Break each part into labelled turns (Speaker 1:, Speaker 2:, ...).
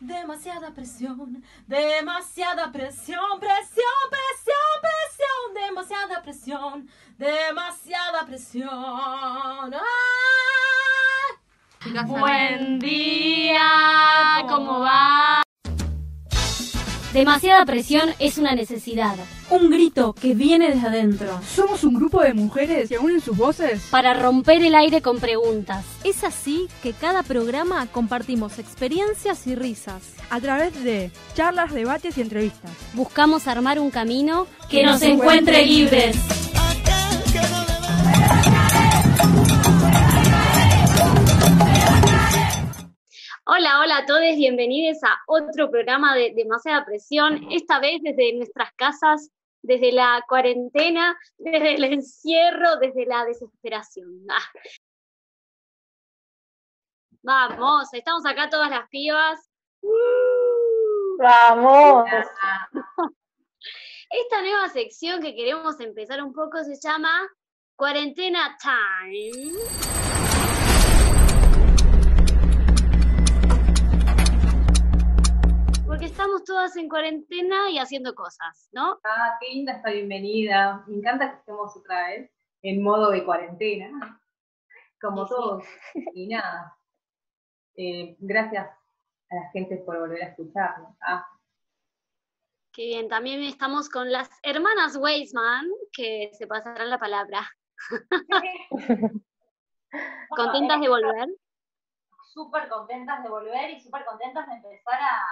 Speaker 1: demasiada presión, demasiada presión, presión, presión, presión, demasiada presión, demasiada presión. ¡Ah!
Speaker 2: Buen día, ¿cómo va? Demasiada presión es una necesidad.
Speaker 1: Un grito que viene desde adentro.
Speaker 3: Somos un grupo de mujeres que unen sus voces
Speaker 2: Para romper el aire con preguntas.
Speaker 4: Es así que cada programa compartimos experiencias y risas.
Speaker 3: a través de charlas, debates y entrevistas.
Speaker 2: Buscamos armar un camino
Speaker 1: Que nos encuentre libres.
Speaker 2: Hola, hola a todos, bienvenidos a otro programa de Demasiada Presión, esta vez desde nuestras casas, desde la cuarentena, desde el encierro, desde la desesperación. Ah. Vamos, estamos acá todas las pibas.
Speaker 5: Vamos.
Speaker 2: Esta nueva sección que queremos empezar un poco se llama Cuarentena Time. Estamos todas en cuarentena y haciendo cosas, ¿no?
Speaker 5: Ah, qué linda esta bienvenida. Me encanta que estemos otra vez en modo de cuarentena, como
Speaker 2: Sí, sí.
Speaker 5: todos. Y nada, eh, gracias a la gente por volver a escucharnos. Ah,
Speaker 2: Qué bien, también estamos con las hermanas Weisman, que se pasarán la palabra. ¿Contentas de volver?
Speaker 6: súper contentas de volver y súper contentas de empezar a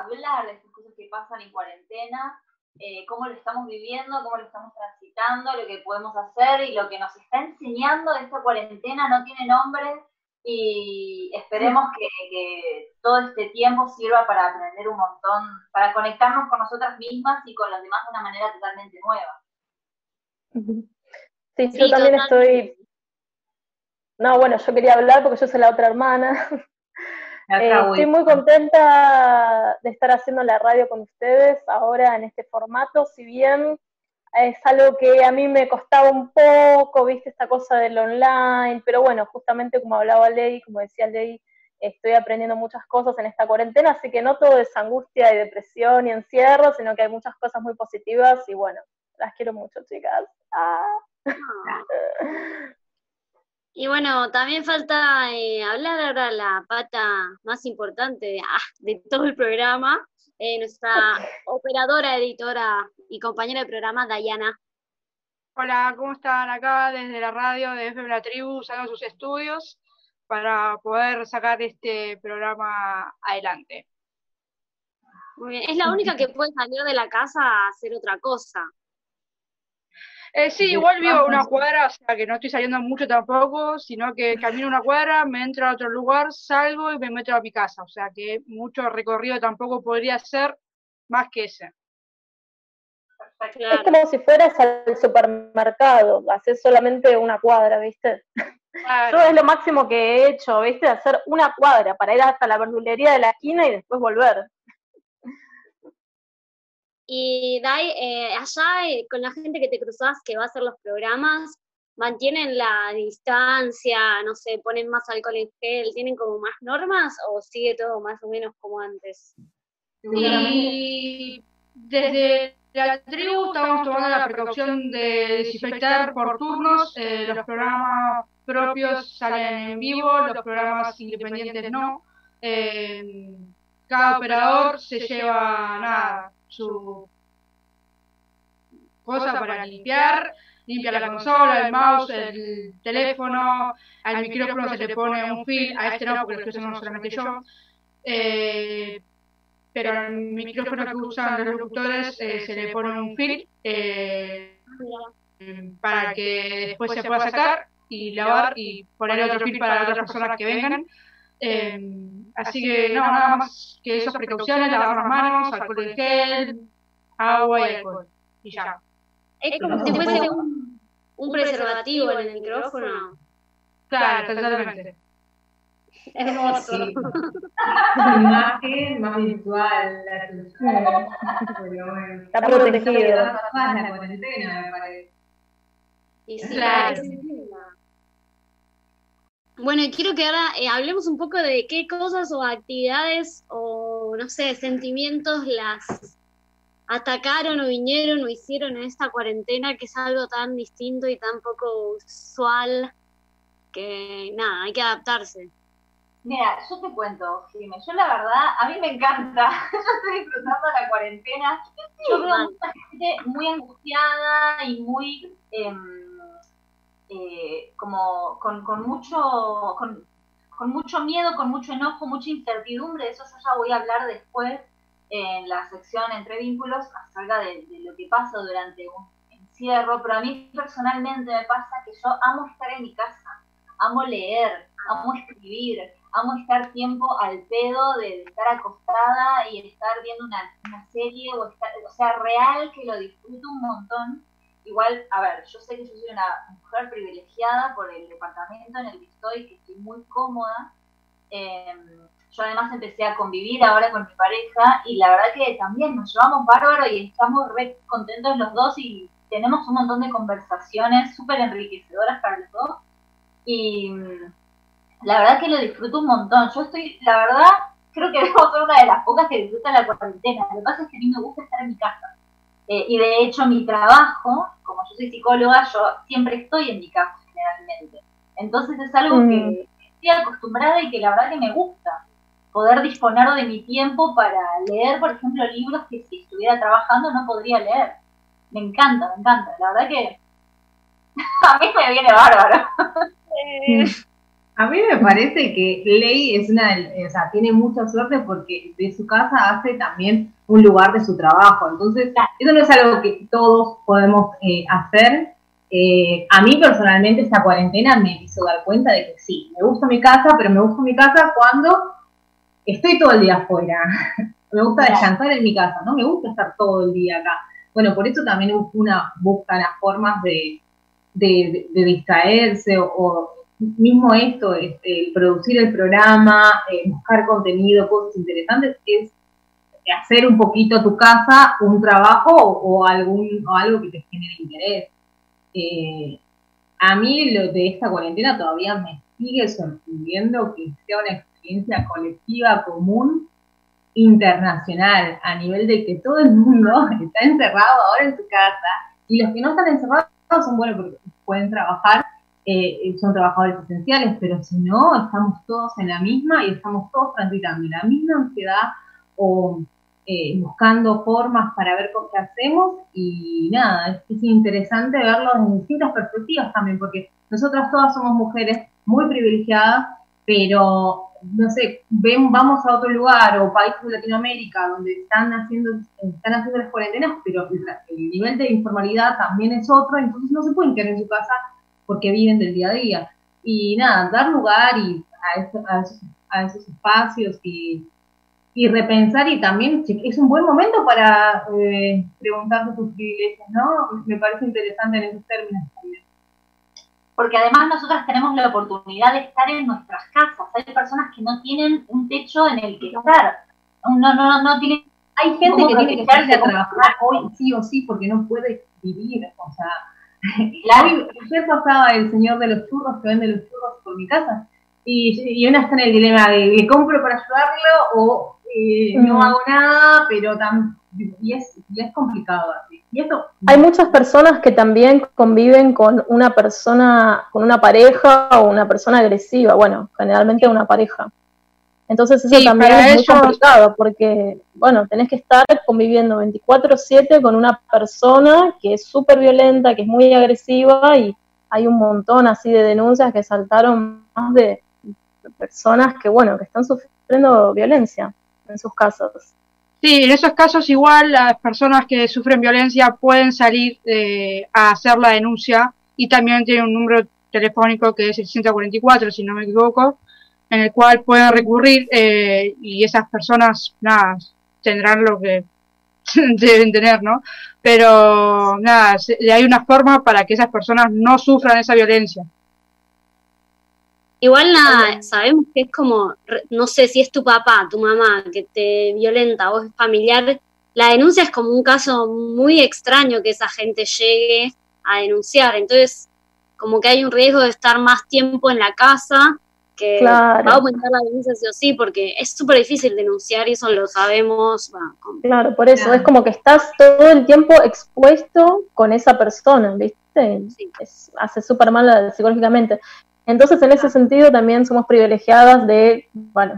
Speaker 6: hablar de estas cosas que pasan en cuarentena, eh, cómo lo estamos viviendo, cómo lo estamos transitando, lo que podemos hacer y lo que nos está enseñando esta cuarentena no tiene nombre y esperemos que, que todo este tiempo sirva para aprender un montón, para conectarnos con nosotras mismas y con los demás de una manera totalmente nueva.
Speaker 5: Sí,
Speaker 2: Sí,
Speaker 5: yo también
Speaker 2: totalmente.
Speaker 5: estoy. No, bueno, yo quería hablar porque yo soy la otra hermana. Eh, estoy muy contenta de estar haciendo la radio con ustedes ahora en este formato, si bien es algo que a mí me costaba un poco, viste, esta cosa del online, pero bueno, justamente como hablaba Ley, como decía Ley, estoy aprendiendo muchas cosas en esta cuarentena, así que no todo es angustia y depresión y encierro, sino que hay muchas cosas muy positivas y bueno, las quiero mucho, chicas. Ah.
Speaker 2: Y bueno, también falta eh, hablar ahora la pata más importante de, ah, de todo el programa, eh, nuestra operadora, editora y compañera de programa, Dayana.
Speaker 3: Hola, ¿cómo están? Acá desde la radio de FM La Tribu, usando sus estudios para poder sacar este programa adelante.
Speaker 2: Muy bien. Es la única que puede salir de la casa a hacer otra cosa.
Speaker 3: Eh, sí, igual vivo una cuadra, o sea que no estoy saliendo mucho tampoco, sino que camino una cuadra, me entro a otro lugar, salgo y me meto a mi casa, o sea que mucho recorrido tampoco podría ser más que ese.
Speaker 5: Es como si fueras al supermercado, haces solamente una cuadra, ¿viste? Yo
Speaker 3: Claro.
Speaker 5: es lo máximo que he hecho, ¿viste? Hacer una cuadra para ir hasta la verdulería de la esquina y después volver.
Speaker 2: Y Dai, eh, allá eh, con la gente que te cruzas que va a hacer los programas, ¿mantienen la distancia, no sé, ponen más alcohol en gel, tienen como más normas o sigue todo más o menos como antes?
Speaker 3: Y desde la tribu estamos tomando la precaución de desinfectar por turnos, eh, los programas propios salen en vivo, los programas independientes no. Eh, cada operador se lleva nada, su cosa para limpiar, limpia la consola, el mouse, el teléfono, al micrófono se le pone un fil, a este no, porque lo estoy usando solamente yo. Eh, pero al micrófono que usan los locutores eh, se le pone un fil eh, para que después se pueda sacar y lavar y poner otro fil para las otras personas que vengan. Eh, así que no, nada más que esas precauciones, lavar las manos, alcohol en gel, agua y alcohol. Y ya.
Speaker 2: Es como si fuese un, un preservativo en el micrófono.
Speaker 3: Claro, totalmente.
Speaker 2: Hermoso.
Speaker 7: Sí. imagen más virtual la tuya. Pero bueno.
Speaker 5: Está protegido.
Speaker 7: empezando a quedar más la cuarentena, me parece.
Speaker 2: Y sí,
Speaker 3: Claro.
Speaker 2: parece. Bueno, quiero que ahora eh, hablemos un poco de qué cosas o actividades o no sé, sentimientos las atacaron o vinieron o hicieron en esta cuarentena que es algo tan distinto y tan poco usual que nada, hay que adaptarse.
Speaker 6: Mira, yo te cuento, Jimé, yo la verdad, a mí me encanta, yo estoy disfrutando la cuarentena, yo veo mucha gente muy angustiada y muy, em, eh, como, con, con mucho, con, mucho miedo, con mucho enojo, mucha incertidumbre, eso yo ya voy a hablar después en la sección entre vínculos acerca de, lo que pasa durante un encierro, pero a mí personalmente me pasa que yo amo estar en mi casa, amo leer, amo escribir, amo estar tiempo al pedo de, estar acostada y estar viendo una, serie o, estar, o sea, real que lo disfruto un montón. Igual, a ver, yo sé que yo soy una mujer privilegiada por el departamento en el que estoy, que estoy muy cómoda. Em, yo además empecé a convivir ahora con mi pareja y la verdad que también nos llevamos bárbaro y estamos re contentos los dos y tenemos un montón de conversaciones súper enriquecedoras para los dos. Y la verdad que lo disfruto un montón. Yo estoy, la verdad, creo que debo ser una de las pocas que disfruta la cuarentena. Lo que pasa es que a mí me gusta estar en mi casa. Eh, y de hecho mi trabajo, como yo soy psicóloga, yo siempre estoy en mi casa generalmente. Entonces es algo que mm. estoy acostumbrada y que la verdad que me gusta. Poder disponer de mi tiempo para leer, por ejemplo, libros que si estuviera trabajando no podría leer. Me encanta, me encanta. La verdad que a mí me viene bárbaro.
Speaker 7: A mí me parece que Ley es una, o sea, tiene mucha suerte porque de su casa hace también un lugar de su trabajo. Entonces, eso no es algo que todos podemos eh, hacer. Eh, a mí personalmente esta cuarentena me hizo dar cuenta de que sí, me gusta mi casa, pero me gusta mi casa cuando estoy todo el día afuera. me gusta descansar en mi casa, no me gusta estar todo el día acá. Bueno, por eso también una busca las formas de, de, distraerse o mismo esto, este, producir el programa, eh, buscar contenido, cosas interesantes, es hacer un poquito tu casa un trabajo o, algún, o algo que te genere interés. Eh, a mí lo de esta cuarentena todavía me sigue sorprendiendo que sea una experiencia colectiva, común, internacional, a nivel de que todo el mundo está encerrado ahora en su casa y los que no están encerrados son buenos porque pueden trabajar eh, son trabajadores esenciales, pero si no, estamos todos en la misma y estamos todos transitando la misma ansiedad o eh, buscando formas para ver qué hacemos y nada, es, interesante verlo en distintas perspectivas también, porque nosotras todas somos mujeres muy privilegiadas, pero no sé, ven, vamos a otro lugar o países de Latinoamérica donde están haciendo, están haciendo las cuarentenas, pero el nivel de informalidad también es otro, entonces no se pueden quedar en su casa porque viven del día a día. Y nada, dar lugar y a, esos, espacios y, repensar y también es un buen momento para eh, preguntarte tus privilegios, ¿no? Me parece interesante en esos términos también.
Speaker 6: Porque además nosotras tenemos la oportunidad de estar en nuestras casas. Hay personas que no tienen un techo en el que estar. No, no, no tienen
Speaker 7: hay gente que tiene que estar a trabajar hoy sí o sí porque no puede vivir, o sea, Claro. Ayer pasaba el señor de los churros que vende los churros por mi casa y, y una está en el dilema de ¿le compro para ayudarlo o eh, no mm. hago nada? Pero tan, y, es, es complicado así. Y esto,
Speaker 5: Hay muchas personas que también conviven con una persona, con una pareja o una persona agresiva, bueno, generalmente una pareja. Entonces eso también es muy complicado porque, bueno, tenés que estar conviviendo 24/7 con una persona que es súper violenta, que es muy agresiva y hay un montón así de denuncias que saltaron más de personas que, bueno, que están sufriendo violencia en sus casos.
Speaker 3: Sí, en esos casos igual las personas que sufren violencia pueden salir eh, a hacer la denuncia y también tiene un número telefónico que es el 144, si no me equivoco, en el cual pueden recurrir eh, y esas personas, nada, tendrán lo que deben tener, ¿no? Pero, nada, hay una forma para que esas personas no sufran esa violencia.
Speaker 2: Igual nada, sabemos que es como, no sé si es tu papá, tu mamá que te violenta o es familiar, la denuncia es como un caso muy extraño que esa gente llegue a denunciar, entonces como que hay un riesgo de estar más tiempo en la casa que va a aumentar la denuncia sí o sí, porque es súper difícil denunciar y eso lo sabemos.
Speaker 5: Claro, por eso, es como que estás todo el tiempo expuesto con esa persona, ¿viste? hace súper mal psicológicamente. Entonces, en ese sentido, también somos privilegiadas de, bueno,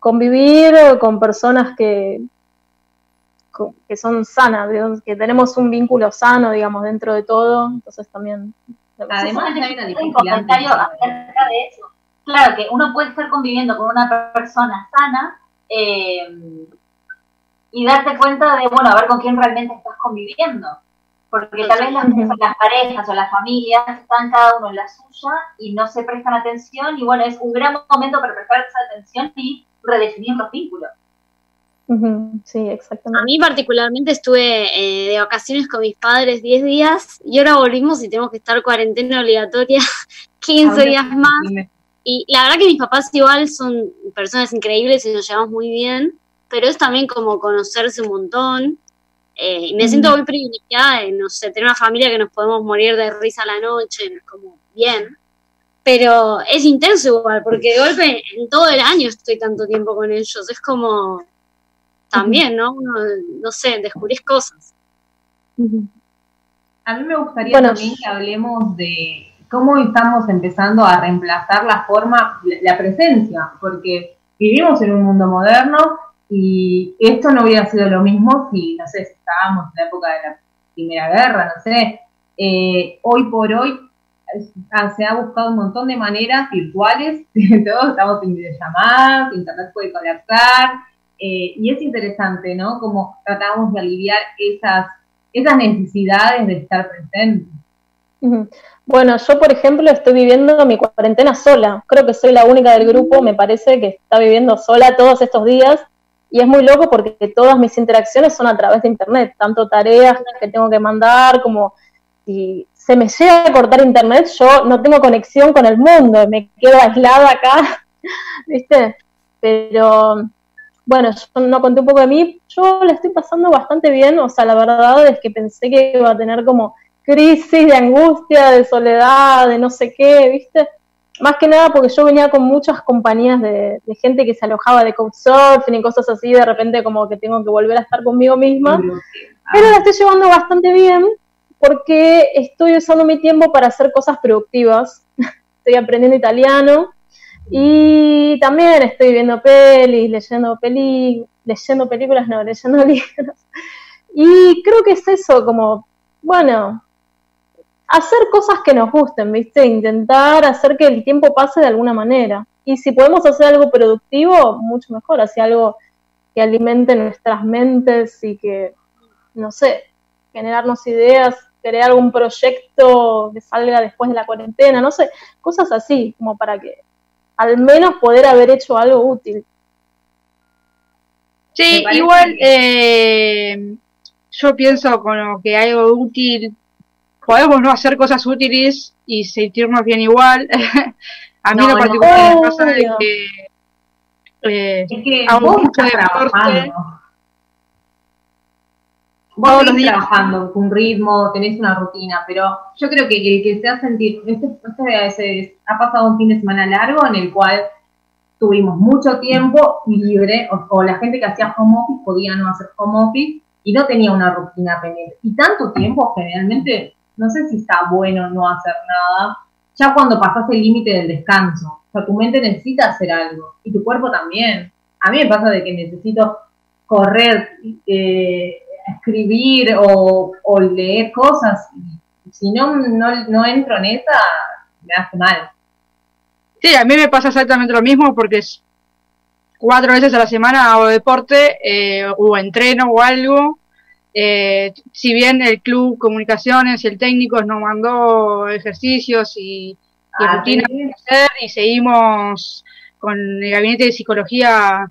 Speaker 5: convivir con personas que, que son sanas, que tenemos un vínculo sano, digamos, dentro de todo, entonces también...
Speaker 6: Además, hay un comentario acerca de eso. Claro, que uno puede estar conviviendo con una persona sana eh, y darte cuenta de, bueno, a ver con quién realmente estás conviviendo. Porque tal vez las, las, parejas o las familias están cada uno en la suya y no se prestan atención y bueno, es un gran momento para prestar esa atención y redefinir los vínculos.
Speaker 5: Sí, exactamente.
Speaker 2: A mí particularmente estuve eh, de vacaciones con mis padres 10 días y ahora volvimos y tenemos que estar cuarentena obligatoria 15 días más. Y la verdad que mis papás igual son personas increíbles y nos llevamos muy bien, pero es también como conocerse un montón. Eh, y me siento muy privilegiada de, no sé, tener una familia que nos podemos morir de risa a la noche, como bien. Pero es intenso igual, porque de golpe en todo el año estoy tanto tiempo con ellos. Es como también, ¿no? Uno, no sé, descubrís cosas.
Speaker 7: A mí me gustaría también que hablemos de cómo estamos empezando a reemplazar la forma, la, presencia, porque vivimos en un mundo moderno y esto no hubiera sido lo mismo si, no sé, si estábamos en la época de la Primera Guerra, no sé. Eh, hoy por hoy se ha buscado un montón de maneras virtuales, todos estamos en videollamadas, internet puede colapsar, eh, y es interesante, ¿no? Como tratamos de aliviar esas, esas necesidades de estar presentes.
Speaker 5: Bueno, yo por ejemplo estoy viviendo mi cuarentena sola. Creo que soy la única del grupo, me parece, que está viviendo sola todos estos días. Y es muy loco porque todas mis interacciones son a través de internet, tanto tareas que tengo que mandar como si se me llega a cortar internet, yo no tengo conexión con el mundo, me quedo aislada acá, ¿viste? Pero bueno, yo no conté un poco de mí, yo la estoy pasando bastante bien, o sea, la verdad es que pensé que iba a tener como crisis de angustia, de soledad, de no sé qué, ¿viste? Más que nada porque yo venía con muchas compañías de, gente que se alojaba de couchsurfing y cosas así, de repente como que tengo que volver a estar conmigo misma. Pero la estoy llevando bastante bien porque estoy usando mi tiempo para hacer cosas productivas. estoy aprendiendo italiano y también estoy viendo pelis, leyendo peli, leyendo películas, no, leyendo libros. Y creo que es eso, como, bueno, hacer cosas que nos gusten, ¿viste? Intentar hacer que el tiempo pase de alguna manera. Y si podemos hacer algo productivo, mucho mejor, así algo que alimente nuestras mentes y que, no sé, generarnos ideas, crear algún proyecto que salga después de la cuarentena, no sé, cosas así, como para que al menos poder haber hecho algo útil.
Speaker 3: Sí, igual eh, yo pienso con que algo útil, podemos no hacer cosas útiles y sentirnos bien igual. A mí lo particular me pasa de que,
Speaker 7: eh, es que hago mucho deporte Vos todos trabajando con un ritmo, tenés una rutina, pero yo creo que el que se ha sentido, este, este, ha pasado un fin de semana largo en el cual tuvimos mucho tiempo libre, o, la gente que hacía home office podía no hacer home office y no tenía una rutina pendiente. Y tanto tiempo, generalmente, no sé si está bueno no hacer nada, ya cuando pasas el límite del descanso. O sea, tu mente necesita hacer algo y tu cuerpo también. A mí me pasa de que necesito correr, eh, escribir o, leer cosas. Si no, no, entro en esa, me hace mal.
Speaker 3: Sí, a mí me pasa exactamente lo mismo porque es cuatro veces a la semana hago deporte eh, o entreno o algo. Eh, si bien el club comunicaciones y el técnico nos mandó ejercicios y, ah, rutinas y seguimos con el gabinete de psicología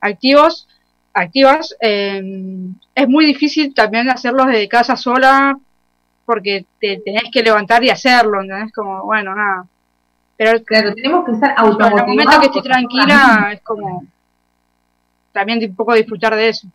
Speaker 3: activos, activas, em, es muy difícil también hacerlos de casa sola porque te tenés que levantar y hacerlo, ¿entendés? Como, bueno, nada.
Speaker 7: Pero claro, tenemos que estar automotivados.
Speaker 3: En el momento que estoy tranquila es como también un poco disfrutar de eso.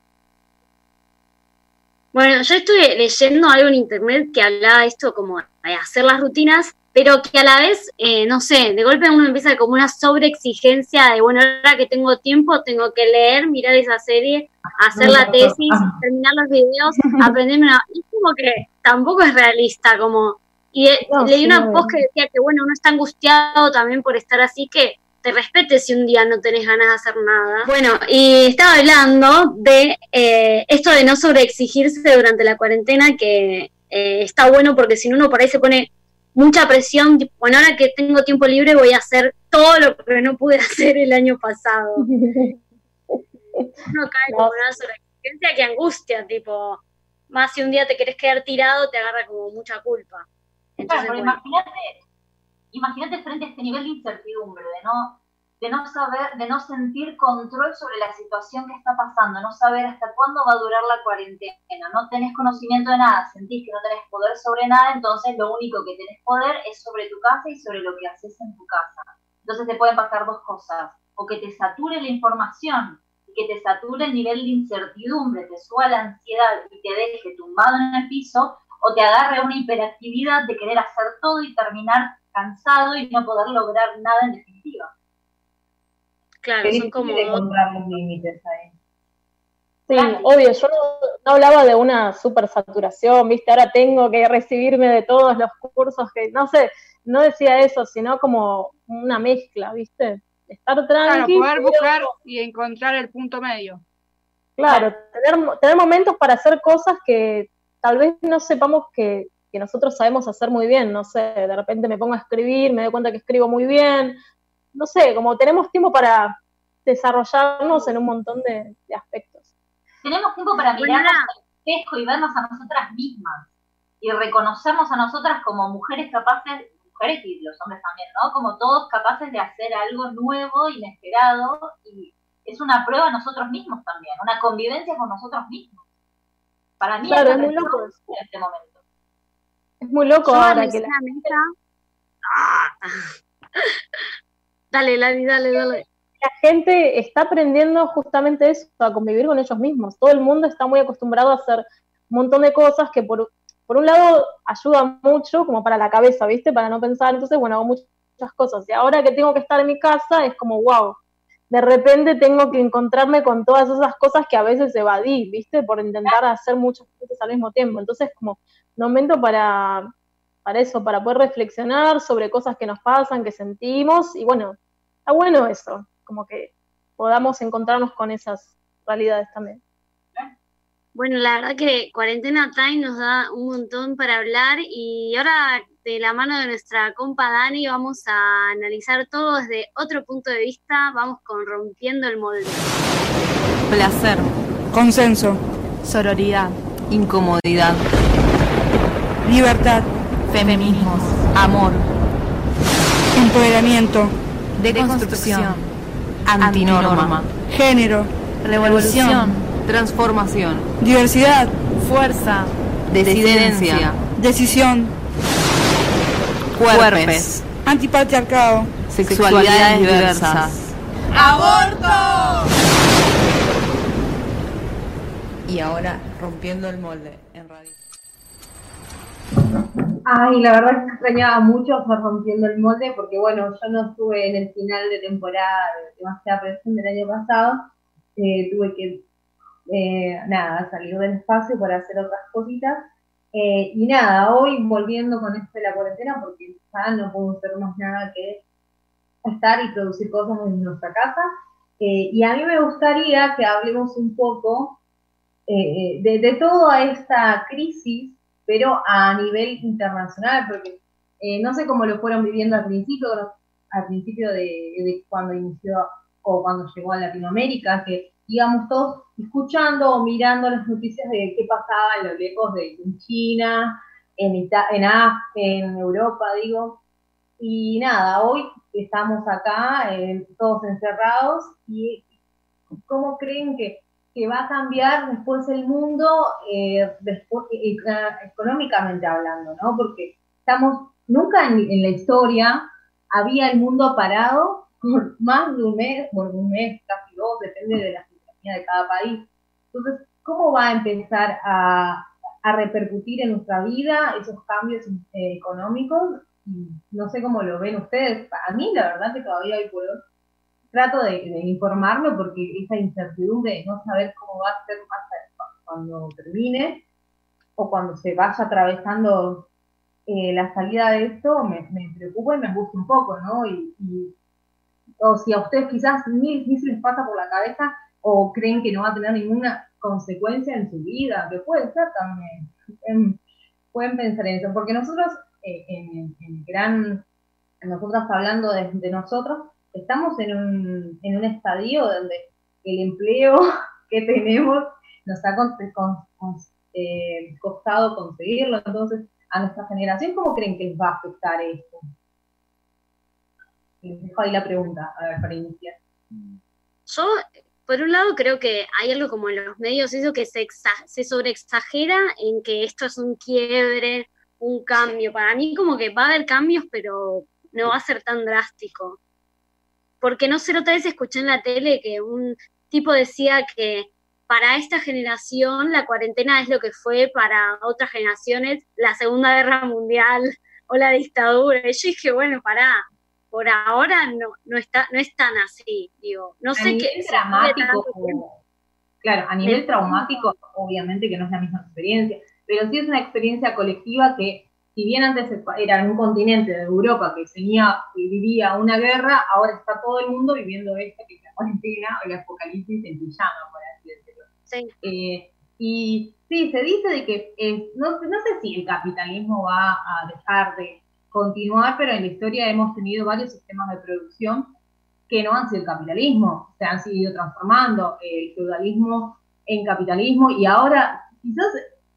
Speaker 2: Bueno, yo estuve leyendo algo en internet que hablaba de esto como de hacer las rutinas, pero que a la vez, eh, no sé, de golpe uno empieza como una sobreexigencia de, bueno, ahora que tengo tiempo, tengo que leer, mirar esa serie, hacer la tesis, terminar los videos, aprenderme una... Y como que tampoco es realista, como... Y eh, leí una post que decía que, bueno, uno está angustiado también por estar así, que te respete si un día no tenés ganas de hacer nada. Bueno, y estaba hablando de eh, esto de no sobreexigirse durante la cuarentena, que está bueno porque si uno por ahí se pone mucha presión, bueno, ahora que tengo tiempo libre voy a hacer todo lo que no pude hacer el año pasado. Uno cae como una sobreexigencia que angustia, tipo, más si un día te querés quedar tirado, te agarra como mucha culpa.
Speaker 6: claro, imagínate, imagínate frente a este nivel de incertidumbre, de no de no saber, de no sentir control sobre la situación que está pasando, no saber hasta cuándo va a durar la cuarentena, no tenés conocimiento de nada, sentís que no tenés poder sobre nada, entonces lo único que tenés poder es sobre tu casa y sobre lo que haces en tu casa. Entonces te pueden pasar dos cosas, o que te sature la información, y que te sature el nivel de incertidumbre, te suba la ansiedad y te deje tumbado en el piso, o te agarre una hiperactividad de querer hacer todo y terminar cansado y no poder lograr nada en definitiva.
Speaker 2: Claro, son como...
Speaker 7: los límites ahí.
Speaker 5: Sí, obvio, yo no, hablaba de una super saturación, viste, ahora tengo que recibirme de todos los cursos que, no sé, no decía eso, sino como una mezcla, viste, estar tranquilo.
Speaker 3: Claro, poder buscar y encontrar el punto medio.
Speaker 5: Claro, tener, tener momentos para hacer cosas que tal vez no sepamos que, que nosotros sabemos hacer muy bien, no sé, de repente me pongo a escribir, me doy cuenta que escribo muy bien, no sé, como tenemos tiempo para desarrollarnos en un montón de, aspectos.
Speaker 6: Tenemos tiempo para mirarnos al espejo y vernos a nosotras mismas y reconocernos a nosotras como mujeres capaces, mujeres y los hombres también, ¿no? Como todos capaces de hacer algo nuevo, inesperado y es una prueba a nosotros mismos también, una convivencia con nosotros mismos. Para mí
Speaker 5: es, muy loco
Speaker 6: en este momento.
Speaker 5: Es muy loco ahora que la...
Speaker 2: Dale, Lali, dale, dale.
Speaker 5: La gente está aprendiendo justamente eso, a convivir con ellos mismos. Todo el mundo está muy acostumbrado a hacer un montón de cosas que por, por un lado ayudan mucho como para la cabeza, ¿viste? Para no pensar. Entonces, bueno, hago muchas cosas. Y ahora que tengo que estar en mi casa es como, wow, de repente tengo que encontrarme con todas esas cosas que a veces evadí, ¿viste? Por intentar hacer muchas cosas al mismo tiempo. Entonces, como momento para para eso, para poder reflexionar sobre cosas que nos pasan, que sentimos, y bueno, está bueno eso, como que podamos encontrarnos con esas realidades también.
Speaker 2: Bueno, la verdad que Cuarentena Time nos da un montón para hablar y ahora de la mano de nuestra compa Dani vamos a analizar todo desde otro punto de vista, vamos con rompiendo el molde.
Speaker 8: Placer.
Speaker 9: Consenso.
Speaker 8: Sororidad. Incomodidad.
Speaker 9: Libertad.
Speaker 8: Feminismos, amor,
Speaker 9: empoderamiento,
Speaker 8: deconstrucción, antinorma,
Speaker 9: género,
Speaker 8: revolución, transformación,
Speaker 9: diversidad,
Speaker 8: fuerza, disidencia,
Speaker 9: decisión,
Speaker 8: cuerpes,
Speaker 9: antipatriarcado,
Speaker 8: sexualidades diversas,
Speaker 9: aborto.
Speaker 8: Y ahora rompiendo el molde en radio.
Speaker 7: Ay, la verdad es que extrañaba mucho estar rompiendo el molde porque, bueno, yo no estuve en el final de temporada de demasiada presión del año pasado. Eh, tuve que, eh, nada, salir del espacio para hacer otras cositas. Eh, y nada, hoy volviendo con esto de la cuarentena porque ya no puedo hacer más nada que estar y producir cosas en nuestra casa. y a mí me gustaría que hablemos un poco de, de toda esta crisis pero a nivel internacional, porque eh, no sé cómo lo fueron viviendo al principio, al principio de, cuando inició o cuando llegó a Latinoamérica, que íbamos todos escuchando o mirando las noticias de qué pasaba en lo lejos de en China, en, en, en Europa, digo. Y nada, hoy estamos acá, eh, todos encerrados, y ¿cómo creen que que va a cambiar después el mundo eh, después, eh, eh, económicamente hablando, ¿no? Porque estamos, nunca en, la historia había el mundo parado por más de un mes, por un mes, casi dos, depende de la situación de cada país. Entonces, ¿cómo va a empezar a, a repercutir en nuestra vida esos cambios económicos? no sé cómo lo ven ustedes. A mí, la verdad, que todavía hay puedo. Trato de, informarme porque esa incertidumbre de no saber cómo va a ser cuando termine o cuando se vaya atravesando eh, la salida de esto me, preocupa y me angustia un poco, ¿no? Y, o si a ustedes quizás ni, ni, se les pasa por la cabeza o creen que no va a tener ninguna consecuencia en su vida, que puede ser también. Em, pueden pensar en eso, porque nosotros, eh, en, en, gran, nosotros hablando de, nosotros, estamos en un, en un estadio donde el empleo que tenemos nos ha eh, costado conseguirlo, entonces a nuestra generación, ¿cómo creen que les va a afectar esto? Les dejo ahí la pregunta, a ver, para iniciar.
Speaker 2: Yo, por un lado, creo que hay algo como en los medios, eso que se, se sobreexagera en que esto es un quiebre, un cambio. Para mí como que va a haber cambios, pero no va a ser tan drástico. Porque no sé, otra vez escuché en la tele que un tipo decía que para esta generación la cuarentena es lo que fue para otras generaciones la Segunda Guerra Mundial o la dictadura. Y yo dije, bueno, pará, por ahora no, no, está, no es tan así, digo, no sé qué...
Speaker 7: Dramático, claro, a nivel traumático, obviamente que no es la misma experiencia, pero sí es una experiencia colectiva que, si bien antes era en un continente de Europa que tenía, vivía una guerra, ahora está todo el mundo viviendo esto que es la cuarentena o el apocalipsis en pijama, por así decirlo. Eh, y sí, se dice de que eh, no, no sé si el capitalismo va a dejar de continuar, pero en la historia hemos tenido varios sistemas de producción que no han sido el capitalismo, se han seguido transformando el feudalismo en capitalismo y ahora quizás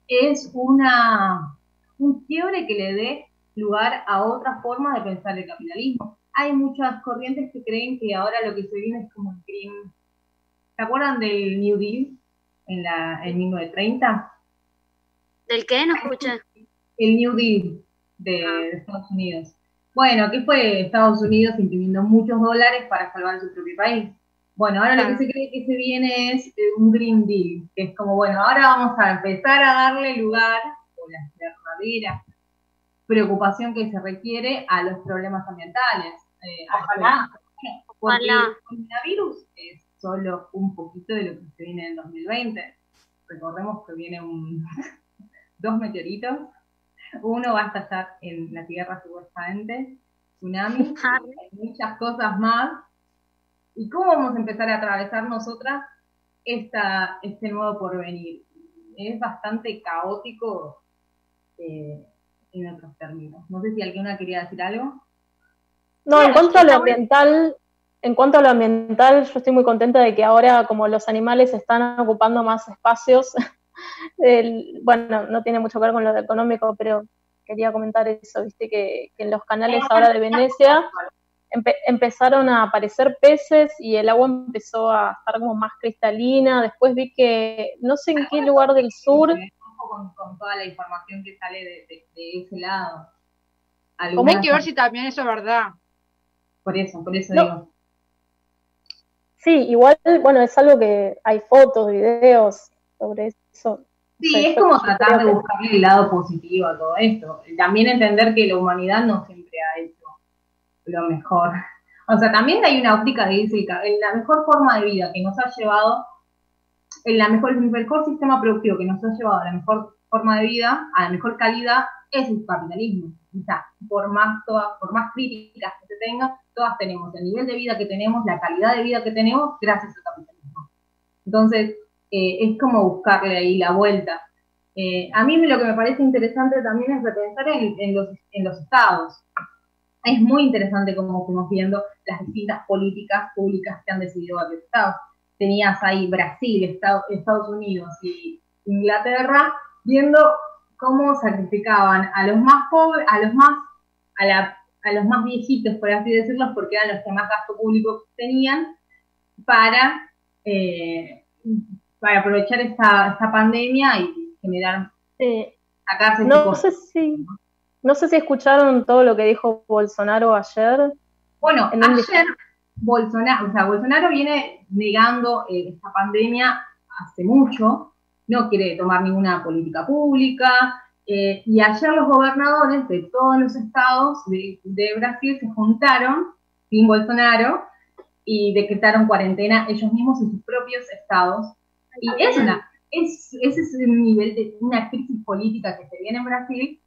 Speaker 7: es una un quiebre que le dé lugar a otra forma de pensar el capitalismo. Hay muchas corrientes que creen que ahora lo que se viene es como el crimen. ¿Se acuerdan del New Deal? en, la, en 1930.
Speaker 2: ¿Del qué? No escuché.
Speaker 7: El New Deal de, ah. Estados Unidos. Bueno, ¿qué fue Estados Unidos imprimiendo muchos dólares para salvar su propio país? Bueno, ahora lo que se cree que se viene es eh, un Green Deal, que es como, bueno, ahora vamos a empezar a darle lugar, o la verdadera preocupación que se requiere a los problemas ambientales. Eh, ojalá. Porque el coronavirus es solo un poquito de lo que se viene en 2020. Recordemos que viene un, dos meteoritos. Uno va a estallar en la Tierra supuestamente, tsunami, hay muchas cosas más. ¿Y cómo vamos a empezar a atravesar nosotras esta, este nuevo porvenir? Es bastante caótico eh, en otros términos. No sé si alguna quería decir algo.
Speaker 5: No, en cuanto a lo ambiental, en cuanto a lo ambiental, yo estoy muy contenta de que ahora, como los animales están ocupando más espacios, bueno, no tiene mucho que ver con lo económico, pero quería comentar eso, viste, que, en los canales ahora de Venecia empezaron a aparecer peces y el agua empezó a estar como más cristalina. Después vi que, no sé en qué lugar del sur.
Speaker 7: Con, con toda la información que sale de, ese lado.
Speaker 3: Hay que ver si también eso es verdad.
Speaker 7: Por eso, por eso digo.
Speaker 5: Sí, igual, bueno, es algo que hay fotos, videos sobre eso.
Speaker 7: Sí, es como tratar de buscarle el lado positivo a todo esto. También entender que la humanidad no siempre ha hecho lo mejor. O sea, también hay una óptica de decir en la mejor forma de vida que nos ha llevado, en la mejor, el mejor sistema productivo que nos ha llevado a la mejor forma de vida, a la mejor calidad, es el capitalismo. O sea, por más, todas, por más críticas que se tengan, todas tenemos el nivel de vida que tenemos, la calidad de vida que tenemos, gracias al capitalismo. Entonces, eh, es como buscarle ahí la vuelta. Eh, a mí lo que me parece interesante también es repensar en, los, en los estados. Es muy interesante como fuimos viendo las distintas políticas públicas que han decidido varios estados. Tenías ahí Brasil, Estados Unidos y Inglaterra viendo cómo sacrificaban a los más pobres, a los más, a, la, a los más viejitos, por así decirlo, porque eran los que más gasto público tenían, para, eh, para aprovechar esta, esta pandemia y generar,
Speaker 5: eh, sacarse no sé si No sé si escucharon todo lo que dijo Bolsonaro ayer.
Speaker 7: Bueno, ayer Bolsonaro, o sea, Bolsonaro viene negando eh, esta pandemia hace mucho, no quiere tomar ninguna política pública, Eh, y ayer los gobernadores de todos los estados de, Brasil se juntaron, sin Bolsonaro, y decretaron cuarentena ellos mismos en sus propios estados. Y es una, es, ese es el nivel de una crisis política que se viene en Brasil.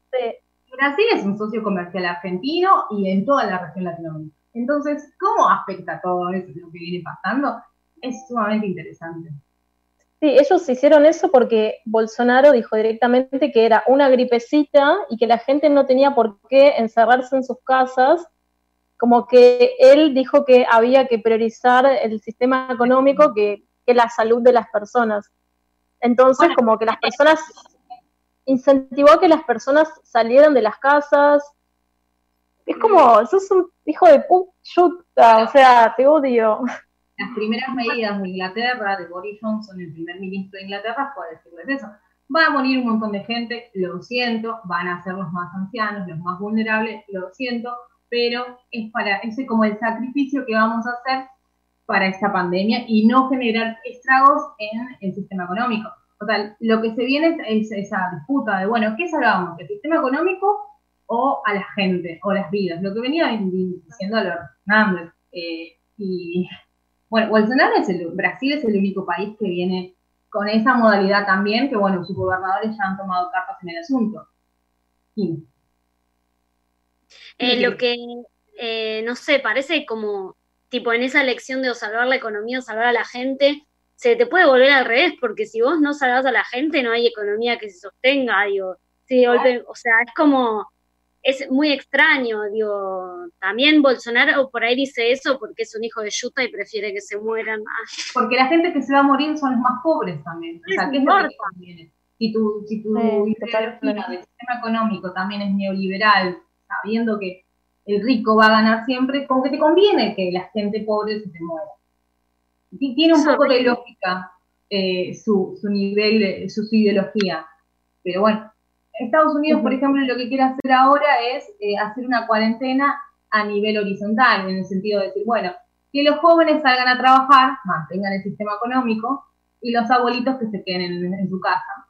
Speaker 7: Brasil es un socio comercial argentino y en toda la región latinoamericana. Entonces, ¿cómo afecta todo eso lo que viene pasando? Es sumamente interesante.
Speaker 5: Sí, ellos hicieron eso porque Bolsonaro dijo directamente que era una gripecita y que la gente no tenía por qué encerrarse en sus casas, como que él dijo que había que priorizar el sistema económico que, la salud de las personas. Entonces, como que las personas, incentivó que las personas salieran de las casas, es como, sos un hijo de puta, o sea, te odio.
Speaker 7: Las primeras medidas de Inglaterra, de Boris Johnson, el primer ministro de Inglaterra, fue decirles eso. Va a morir un montón de gente, lo siento, van a ser los más ancianos, los más vulnerables, lo siento, pero es para ese como el sacrificio que vamos a hacer para esta pandemia y no generar estragos en el sistema económico. O sea, lo que se viene es, esa disputa de, bueno, ¿qué salvamos? ¿El sistema económico o a la gente o las vidas, lo que venía diciendo Alberto Hernández. Eh, y bueno, Bolsonaro es el, Brasil es el único país que viene con esa modalidad también, que bueno, sus gobernadores ya han tomado cartas en el asunto.
Speaker 2: Eh, lo que, eh, no sé, parece como, tipo, en esa elección de salvar la economía o salvar a la gente, se te puede volver al revés, porque si vos no salvas a la gente, no hay economía que se sostenga, digo. Sí, o sea, es como, es muy extraño, digo, también Bolsonaro por ahí dice eso porque es un hijo de Yuta y prefiere que se mueran más.
Speaker 7: Porque la gente que se va a morir son los más pobres también. O sea, ¿qué es lo que conviene? Si tu, si tu ideología del sistema económico también es neoliberal, sabiendo que el rico va a ganar siempre, como que te conviene que la gente pobre se te muera. Tiene un poco de lógica eh, su, su nivel, su, su ideología. Pero bueno, Estados Unidos, por ejemplo, lo que quiere hacer ahora es eh, hacer una cuarentena a nivel horizontal, en el sentido de decir, bueno, que los jóvenes salgan a trabajar, mantengan el sistema económico, y los abuelitos que se queden en, su casa.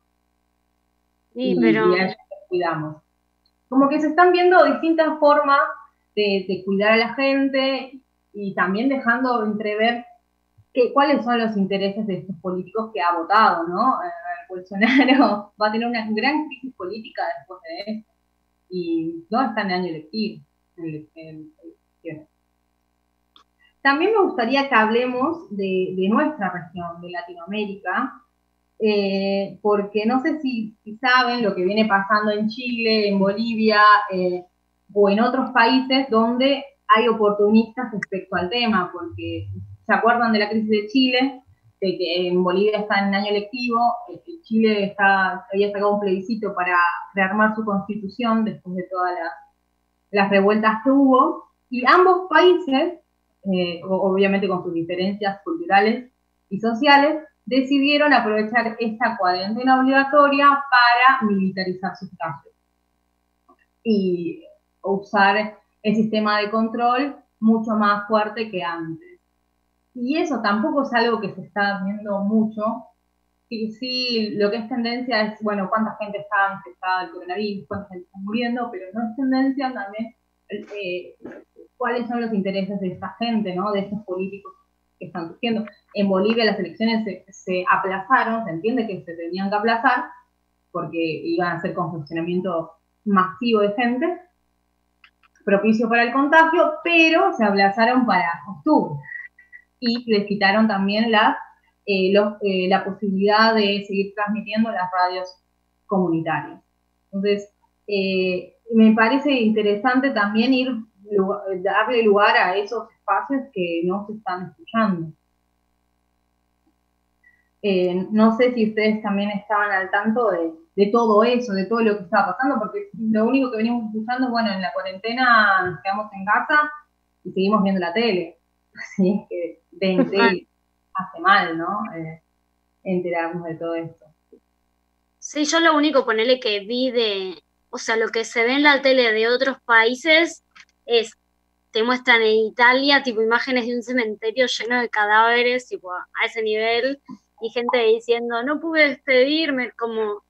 Speaker 2: Sí, y, pero...
Speaker 7: y cuidamos. Como que se están viendo distintas formas de, cuidar a la gente y también dejando entrever que, cuáles son los intereses de estos políticos que ha votado, ¿no? Eh, Bolsonaro va a tener una gran crisis política después de esto. Y no está en el año electivo. También me gustaría que hablemos de, nuestra región, de Latinoamérica, eh, porque no sé si, saben lo que viene pasando en Chile, en Bolivia eh, o en otros países donde hay oportunistas respecto al tema, porque se acuerdan de la crisis de Chile, que en Bolivia está en año electivo, eh, Chile está, había sacado un plebiscito para rearmar su constitución después de todas las, revueltas que hubo, y ambos países, eh, obviamente con sus diferencias culturales y sociales, decidieron aprovechar esta cuarentena obligatoria para militarizar sus calles y usar el sistema de control mucho más fuerte que antes. Y eso tampoco es algo que se está viendo mucho. Sí, sí, lo que es tendencia es, bueno, cuánta gente está infectada del coronavirus, cuánta gente está muriendo, pero no es tendencia también eh, cuáles son los intereses de esta gente, ¿no? De estos políticos que están surgiendo. En Bolivia las elecciones se, se aplazaron, se entiende que se tenían que aplazar porque iban a ser con funcionamiento masivo de gente, propicio para el contagio, pero se aplazaron para octubre y les quitaron también la, eh, eh, la posibilidad de seguir transmitiendo las radios comunitarias. Entonces, eh, me parece interesante también ir darle lugar a esos espacios que no se están escuchando. No sé si ustedes también estaban al tanto de, de, todo eso, de todo lo que estaba pasando, porque lo único que venimos escuchando, bueno, en la cuarentena nos quedamos en casa y seguimos viendo la tele. Así que 20 hace mal, ¿no? Eh, enterarnos de todo esto.
Speaker 2: Sí, yo lo único ponerle que vi de, o sea, lo que se ve en la tele de otros países es, te muestran en Italia, tipo, imágenes de un cementerio lleno de cadáveres, tipo, a ese nivel, y gente diciendo, no pude despedirme, como,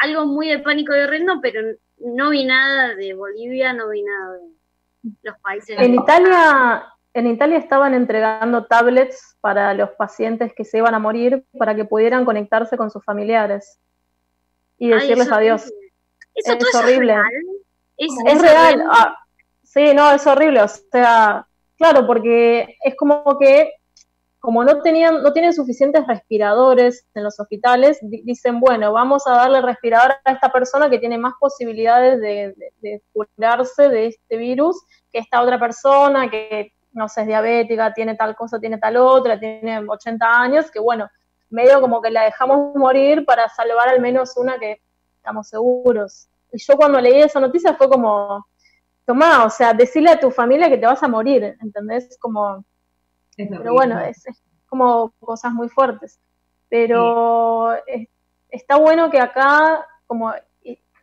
Speaker 2: algo muy de pánico y horrendo, pero no vi nada de Bolivia, no vi nada de los países.
Speaker 5: En Italia, en Italia estaban entregando tablets para los pacientes que se iban a morir para que pudieran conectarse con sus familiares y decirles adiós.
Speaker 2: ¿Eso es horrible.
Speaker 5: ¿Es, real. Ah, sí, no, es horrible. O sea, claro, porque es como que como no tenían, no tienen suficientes respiradores en los hospitales, dicen, bueno, vamos a darle respirador a esta persona que tiene más posibilidades de, curarse de este virus que esta otra persona que, no sé, es diabética, tiene tal cosa, tiene tal otra, tiene 80 años, que bueno, medio como que la dejamos morir para salvar al menos una que estamos seguros. Y yo cuando leí esa noticia fue como, tomá, o sea, decirle a tu familia que te vas a morir, ¿entendés? Como pero bueno, es, como cosas muy fuertes. Pero está bueno que acá, como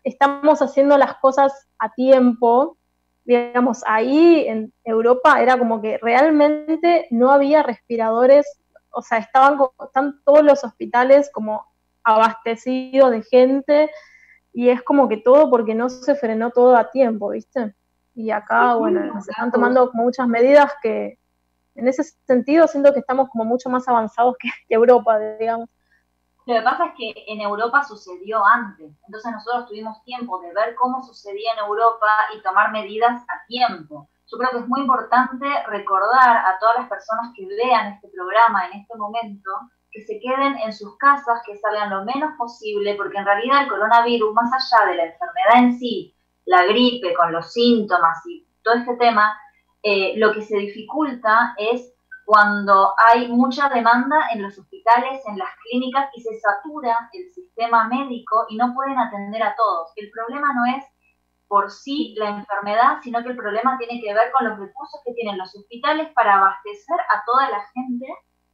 Speaker 5: estamos haciendo las cosas a tiempo, digamos, ahí en Europa era como que realmente no había respiradores, o sea, estaban están todos los hospitales como abastecidos de gente y es como que todo porque no se frenó todo a tiempo, ¿viste? Y acá, bueno, se están tomando muchas medidas que, en ese sentido siento que estamos como mucho más avanzados que, Europa, digamos.
Speaker 6: Lo que pasa es que en Europa sucedió antes, entonces nosotros tuvimos tiempo de ver cómo sucedía en Europa y tomar medidas a tiempo. Yo creo que es muy importante recordar a todas las personas que vean este programa en este momento que se queden en sus casas, que salgan lo menos posible, porque en realidad el coronavirus, más allá de la enfermedad en sí, la gripe con los síntomas y todo este tema, eh, lo que se dificulta es cuando hay mucha demanda en los hospitales, en las clínicas y se satura el sistema médico y no pueden atender a todos. El problema no es por sí la enfermedad, sino que el problema tiene que ver con los recursos que tienen los hospitales para abastecer a toda la gente,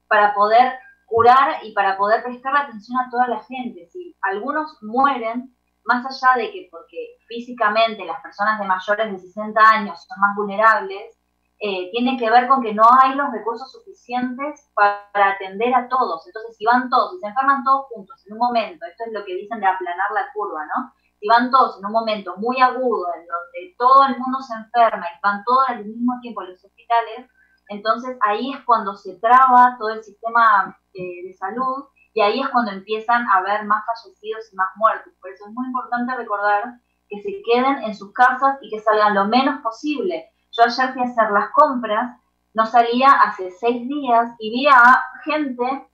Speaker 6: para poder curar y para poder prestar atención a toda la gente. Si algunos mueren, más allá de que porque físicamente las personas de mayores de 60 años son más vulnerables, eh, tiene que ver con que no hay los recursos suficientes para atender a todos. Entonces, si van todos, si se enferman todos juntos en un momento, esto es lo que dicen de aplanar la curva, ¿no? Si van todos en un momento muy agudo, en donde todo el mundo se enferma y van todos al mismo tiempo a los hospitales, entonces ahí es cuando se traba todo el sistema eh, de salud y ahí es cuando empiezan a haber más fallecidos y más muertos. Por eso es muy importante recordar que se queden en sus casas y que salgan lo menos posible. Yo ayer fui a hacer las compras, no salía hace seis días y vi a gente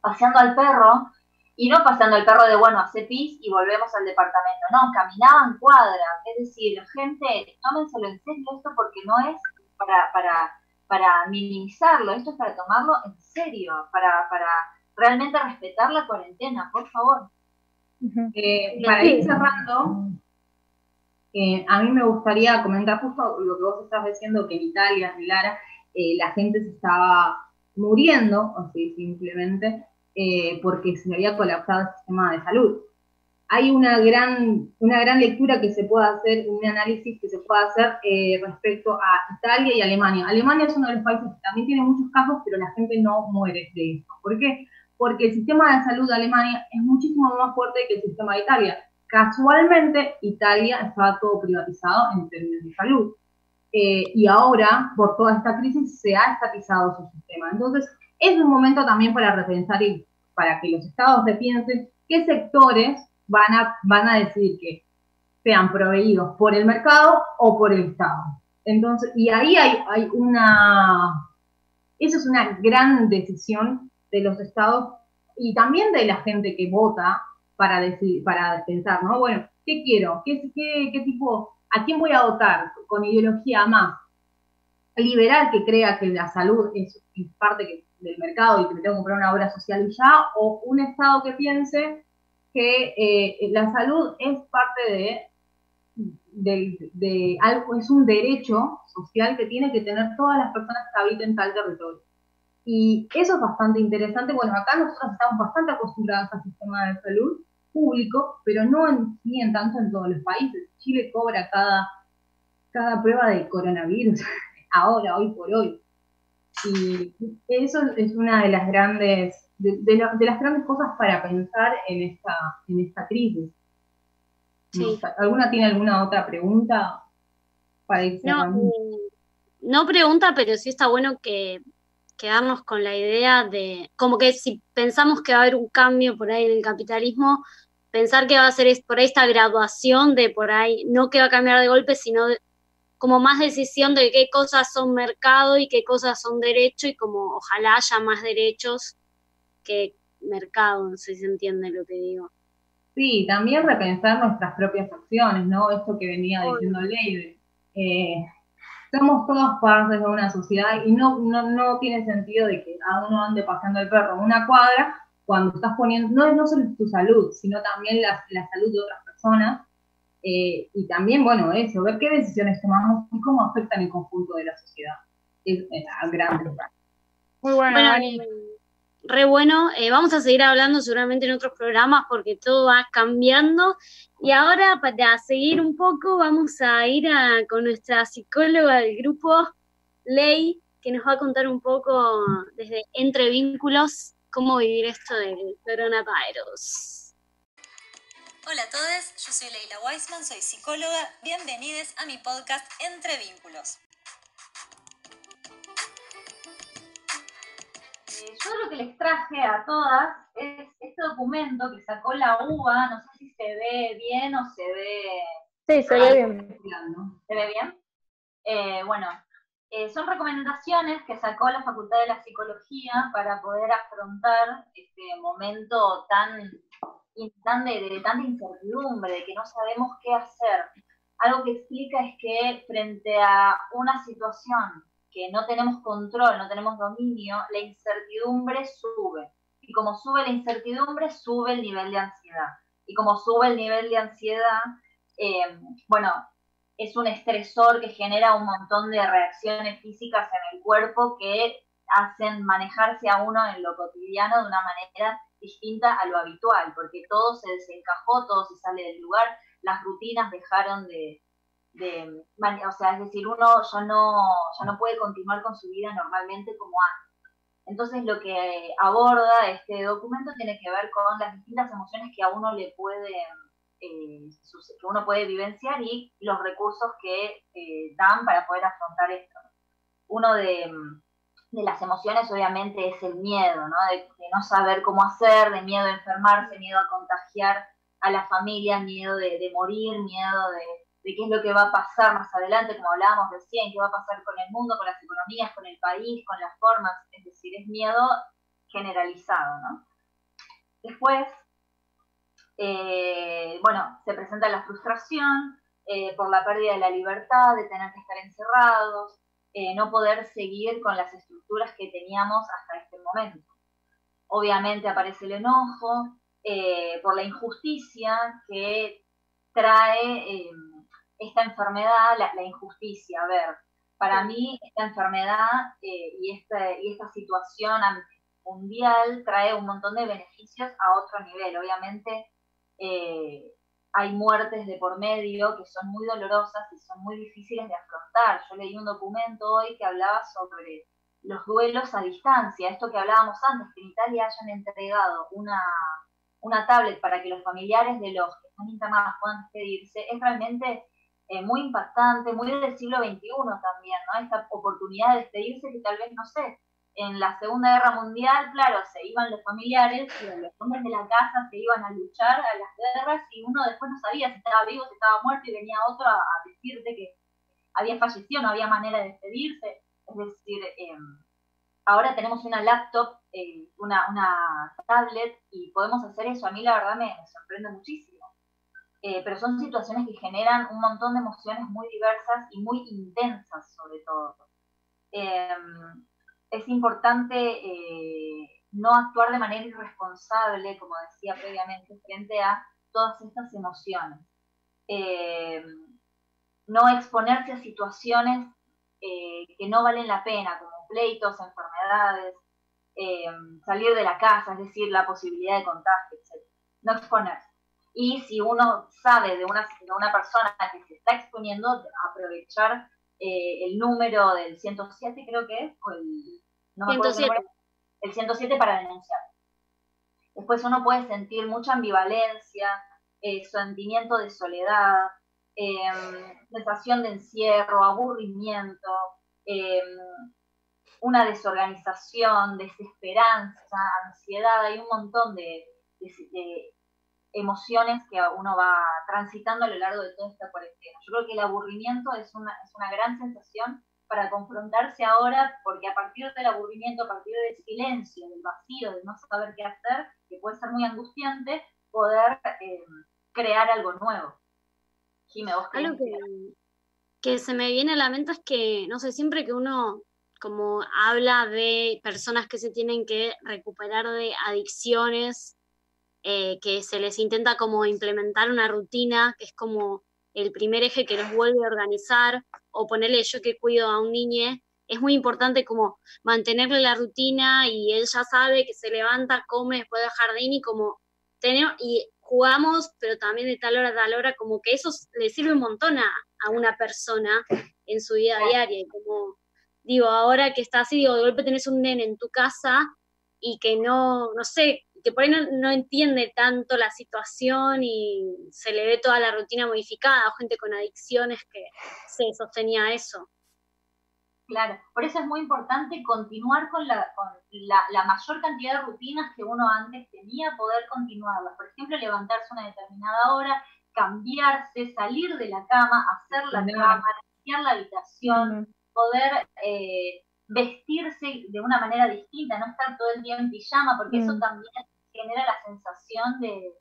Speaker 6: paseando al perro y no paseando al perro de, bueno, hace pis y volvemos al departamento, no, caminaban cuadras, es decir, gente, tómenselo en serio esto porque no es para, para, para minimizarlo, esto es para tomarlo en serio, para, para realmente respetar la cuarentena, por favor.
Speaker 7: Eh, para ir cerrando, a mí me gustaría comentar justo lo que vos estás diciendo, que en Italia, en Lara, eh, la gente se estaba muriendo, o sea, simplemente eh, porque se había colapsado el sistema de salud. Hay una gran, una gran lectura que se puede hacer, un análisis que se puede hacer eh, respecto a Italia y Alemania. Alemania es uno de los países que también tiene muchos casos, pero la gente no muere de esto. ¿Por qué? Porque el sistema de salud de Alemania es muchísimo más fuerte que el sistema de Italia. Casualmente, Italia estaba todo privatizado en términos de salud. Eh, y ahora, por toda esta crisis, se ha estatizado su sistema. Entonces, es un momento también para repensar y para que los estados repiensen qué sectores van a, van a decidir que sean proveídos por el mercado o por el Estado. Entonces, y ahí hay, hay una, eso es una gran decisión de los estados y también de la gente que vota para, decir, para pensar, ¿no? Bueno, ¿qué quiero? ¿Qué, qué, qué tipo, a quién voy a votar? Con ideología más liberal que crea que la salud es, parte del mercado y que me tengo que comprar una obra social y ya, o un Estado que piense que eh, la salud es parte de, de, de, algo, es un derecho social que tiene que tener todas las personas que habiten tal territorio. Y eso es bastante interesante. Bueno, acá nosotros estamos bastante acostumbrados al sistema de salud público, pero no en, ni en tanto en todos los países. Chile cobra cada, cada prueba de coronavirus, ahora, hoy por hoy. Y eso es una de las grandes, de, las grandes cosas para pensar en esta, en esta crisis. ¿Alguna tiene alguna otra pregunta para ir
Speaker 2: no, eh, no pregunta, pero sí está bueno que quedarnos con la idea de, como que si pensamos que va a haber un cambio por ahí en el capitalismo, pensar que va a ser por ahí esta graduación de por ahí, no que va a cambiar de golpe, sino como más decisión de qué cosas son mercado y qué cosas son derecho y como ojalá haya más derechos que mercado, no sé si se entiende lo que digo.
Speaker 7: Sí, también repensar nuestras propias acciones, ¿no? Esto que venía diciendo Leide. Eh, somos todas partes de una sociedad y no, no, tiene sentido de que a uno ande pasando el perro en una cuadra cuando estás poniendo, no, no solo tu salud, sino también la, salud de otras personas. Eh, y también, bueno, eso, ver qué decisiones tomamos y cómo afectan el conjunto de la sociedad. Es, es grande.
Speaker 3: Muy bueno,
Speaker 2: re bueno. Eh, vamos a seguir hablando seguramente en otros programas porque todo va cambiando. Y ahora para seguir un poco vamos a ir con nuestra psicóloga del grupo, Ley, que nos va a contar un poco desde Entre Vínculos cómo vivir esto del coronavirus.
Speaker 10: Hola a todos, yo soy Leila Weisman, soy psicóloga. Bienvenidos a mi podcast Entre Vínculos.
Speaker 6: Yo lo que les traje a todas es este documento que sacó la UBA, no sé si se ve bien o se ve...
Speaker 5: Sí, se ve bien.
Speaker 6: ¿Se ve bien? Eh, bueno, eh, son recomendaciones que sacó la Facultad de la Psicología para poder afrontar este momento tan, tan de, de tanta incertidumbre, de que no sabemos qué hacer. Algo que explica es que frente a una situación que no tenemos control, no tenemos dominio, la incertidumbre sube. Y como sube la incertidumbre, sube el nivel de ansiedad. Y como sube el nivel de ansiedad, eh, bueno, es un estresor que genera un montón de reacciones físicas en el cuerpo que hacen manejarse a uno en lo cotidiano de una manera distinta a lo habitual, porque todo se desencajó, todo se sale del lugar, las rutinas dejaron de, de, o sea, es decir, uno ya no, ya no puede continuar con su vida normalmente como antes. Entonces lo que aborda este documento tiene que ver con las distintas emociones que a uno le puede, eh, que uno puede vivenciar y los recursos que eh, dan para poder afrontar esto. Uno de, de, las emociones obviamente es el miedo, ¿no? De, de, no saber cómo hacer, de miedo a enfermarse, miedo a contagiar a la familia, miedo de, de morir, miedo de, de qué es lo que va a pasar más adelante, como hablábamos recién, qué va a pasar con el mundo, con las economías, con el país, con las formas, es decir, es miedo generalizado, ¿no? Después, eh, bueno, se presenta la frustración eh, por la pérdida de la libertad, de tener que estar encerrados, eh, no poder seguir con las estructuras que teníamos hasta este momento. Obviamente aparece el enojo por la injusticia que trae esta enfermedad, la, injusticia. A ver, para mí esta enfermedad eh, y, esta, y esta situación mundial trae un montón de beneficios a otro nivel. Obviamente eh, hay muertes de por medio que son muy dolorosas y son muy difíciles de afrontar. Yo leí un documento hoy que hablaba sobre los duelos a distancia, esto que hablábamos antes, que en Italia hayan entregado una, una tablet para que los familiares de los que están internados puedan despedirse, es realmente eh, muy impactante, muy del siglo XXI también, ¿no? Esta oportunidad de despedirse que tal vez, no sé, en la Segunda Guerra Mundial, claro, se iban los familiares, los hombres de la casa se iban a luchar a las guerras y uno después no sabía si estaba vivo, si estaba muerto y venía otro a, decirte que había fallecido, no había manera de despedirse. Es decir, em, ahora tenemos una laptop, eh, una, una tablet y podemos hacer eso. A mí la verdad me sorprende muchísimo. Eh, pero son situaciones que generan un montón de emociones muy diversas y muy intensas sobre todo. Em, es importante eh, no actuar de manera irresponsable, como decía previamente, frente a todas estas emociones. Em, no exponerse a situaciones eh, que no valen la pena, como pleitos, enfermedades, em, salir de la casa, es decir, la posibilidad de contagio, etc. No exponerse. Y si uno sabe de una, una persona que se está exponiendo, aprovechar eh, el número del 107, creo que es, o el, no me 107. el 107 para denunciar. Después uno puede sentir mucha ambivalencia, eh, sentimiento de soledad, em, sensación de encierro, aburrimiento, em, una desorganización, desesperanza, ansiedad, hay un montón de, emociones que uno va transitando a lo largo de toda esta cuarentena. Yo creo que el aburrimiento es una, es una gran sensación para confrontarse ahora, porque a partir del aburrimiento, a partir del silencio, del vacío, de no saber qué hacer, que puede ser muy angustiante, poder eh, crear algo nuevo.
Speaker 2: algo que, que se me viene a la mente es que, no sé, siempre que uno como habla de personas que se tienen que recuperar de adicciones, eh, que se les intenta como implementar una rutina, que es como el primer eje que los vuelve a organizar, o ponerle yo que cuido a un niño, es muy importante como mantenerle la rutina y él ya sabe que se levanta, come después del jardín y como tenemos, y jugamos, pero también de tal hora a tal hora, como que eso le sirve un montón a, a una persona en su vida diaria, y como digo, ahora que está así, digo, de golpe tenés un nene en tu casa y que no, no sé, que por ahí no, entiende tanto la situación y se le ve toda la rutina modificada, o gente con adicciones que se sostenía eso.
Speaker 6: Claro, por eso es muy importante continuar con, la, con la, mayor cantidad de rutinas que uno antes tenía, poder continuarlas. Por ejemplo, levantarse una determinada hora, cambiarse, salir de la cama, hacer la cama, limpiar la habitación, poder eh, vestirse de una manera distinta, no estar todo el día en pijama, porque eso mm. también genera la sensación de,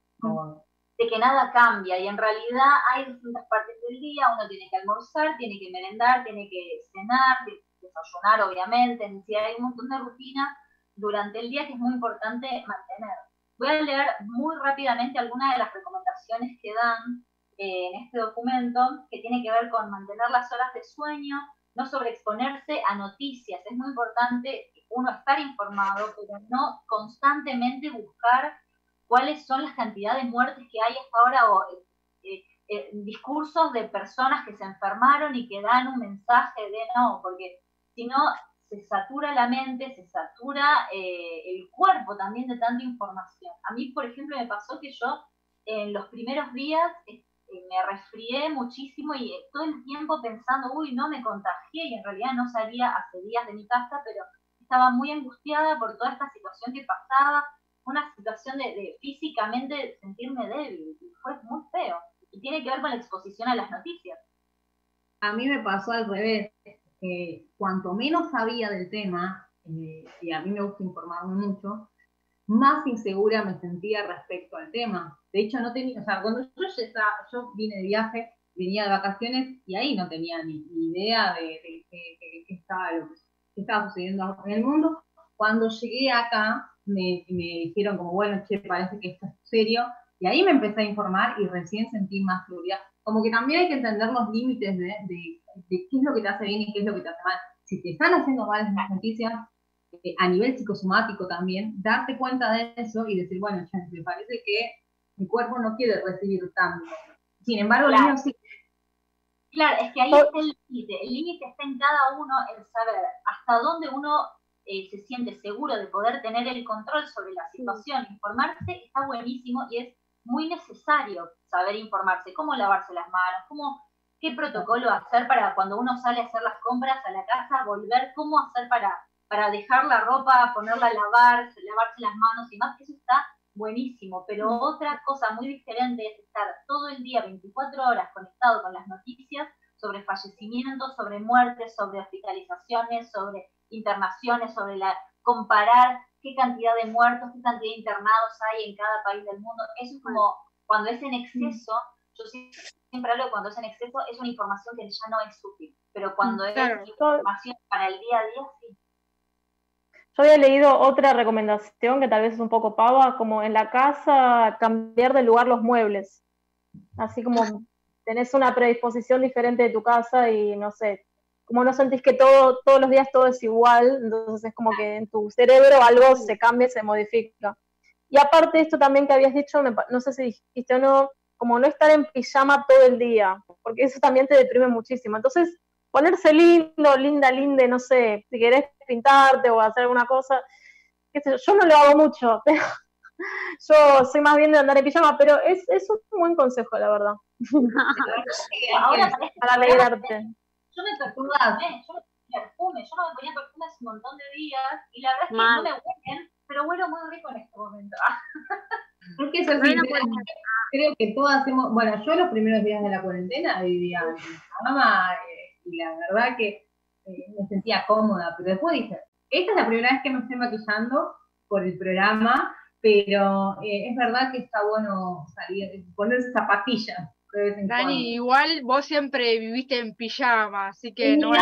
Speaker 6: de que nada cambia y en realidad hay distintas partes del día, uno tiene que almorzar, tiene que merendar, tiene que cenar, desayunar obviamente, es decir, hay un montón de rutinas durante el día que es muy importante mantener. Voy a leer muy rápidamente algunas de las recomendaciones que dan eh, en este documento, que tiene que ver con mantener las horas de sueño, no sobreexponerse a noticias. Es muy importante uno estar informado, pero no constantemente buscar cuáles son las cantidades de muertes que hay hasta ahora o eh, eh, discursos de personas que se enfermaron y que dan un mensaje de no, porque si no se satura la mente, se satura eh, el cuerpo también de tanta información. A mí, por ejemplo, me pasó que yo en los primeros días me resfrié muchísimo y todo el tiempo pensando, uy, no me contagié y en realidad no salía hace días de mi casa, pero estaba muy angustiada por toda esta situación que pasaba, una situación de, físicamente sentirme débil, y fue muy feo, y tiene que ver con la exposición a las noticias.
Speaker 7: A mí me pasó al revés, que cuanto menos sabía del tema, eh, y a mí me gusta informarme mucho, más insegura me sentía respecto al tema. De hecho, no tenía, o sea, cuando yo, estaba, yo vine de viaje, venía de vacaciones y ahí no tenía ni, idea de, qué estaba, estaba sucediendo en el mundo. Cuando llegué acá, me, me, dijeron como, bueno, che, parece que esto es serio, y ahí me empecé a informar y recién sentí más seguridad. Como que también hay que entender los límites de, de, qué es lo que te hace bien y qué es lo que te hace mal. Si te están haciendo mal las noticias, eh, a nivel psicosomático también, darte cuenta de eso y decir, bueno, ya, me parece que mi cuerpo no quiere recibir tanto. Sin embargo,
Speaker 6: claro.
Speaker 7: el sí.
Speaker 6: Claro, es que ahí está el límite. El límite está en cada uno el saber hasta dónde uno eh, se siente seguro de poder tener el control sobre la situación. Informarse está buenísimo y es muy necesario saber informarse, cómo lavarse las manos, cómo, qué protocolo hacer para cuando uno sale a hacer las compras a la casa, volver, cómo hacer para para dejar la ropa, ponerla a lavar, lavarse las manos y más, que eso está buenísimo. Pero mm. otra cosa muy diferente es estar todo el día, 24 horas, conectado con las noticias sobre fallecimientos, sobre muertes, sobre hospitalizaciones, sobre internaciones, sobre la comparar qué cantidad de muertos, qué cantidad de internados hay en cada país del mundo. Eso es como cuando es en exceso, yo siempre hablo de cuando es en exceso, es una información que ya no es útil, pero cuando es información para el día a día, sí.
Speaker 5: Yo había leído otra recomendación que tal vez es un poco pava, como en la casa cambiar de lugar los muebles. Así como tenés una predisposición diferente de tu casa y no sé, como no sentís que todo, todos los días todo es igual, entonces es como que en tu cerebro algo se cambia, se modifica. Y aparte esto también que habías dicho, no sé si dijiste o no, como no estar en pijama todo el día, porque eso también te deprime muchísimo. Entonces, ponerse lindo, linda, linda, no sé, si querés pintarte o hacer alguna cosa, qué sé yo, yo no lo hago mucho, pero Yo soy más bien de andar en pijama, pero es, es un buen consejo, la verdad.
Speaker 6: Ahora
Speaker 5: para alegrarte.
Speaker 6: Yo me perturbé, yo me perfume, yo no me ponía perfume hace un montón de días y la verdad es que no me huelen, pero huelo muy rico en este momento.
Speaker 7: Porque eso sí, creo que todas hacemos, bueno, yo los primeros días de la cuarentena vivía en mamá eh, y la verdad que eh, me sentía cómoda, pero después dije, esta es la primera vez que me estoy maquillando por el programa, pero eh, es verdad que está bueno salir, ponerse zapatillas. De vez en
Speaker 3: Dani, igual vos siempre viviste en pijama, así que no es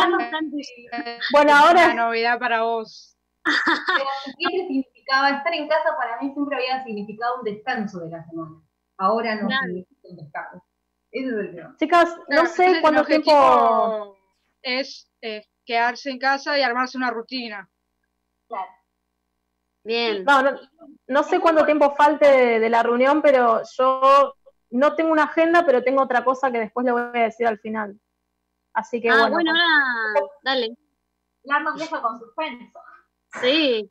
Speaker 5: bueno, ahora...
Speaker 3: una novedad para vos.
Speaker 7: Pero siempre significaba, estar en casa para mí siempre había significado un descanso de la semana. Ahora no significa un descanso. Eso es el tema.
Speaker 5: Chicas, no sé cuánto tiempo
Speaker 3: es eh, quedarse en casa y armarse una rutina.
Speaker 6: Claro.
Speaker 2: Bien.
Speaker 5: No, no, sé cuánto tiempo falte de, la reunión, pero yo no tengo una agenda, pero tengo otra cosa que después le voy a decir al final. Así que
Speaker 2: ah,
Speaker 5: bueno.
Speaker 2: bueno, ahora, dale.
Speaker 6: Deja con suspenso.
Speaker 2: Sí.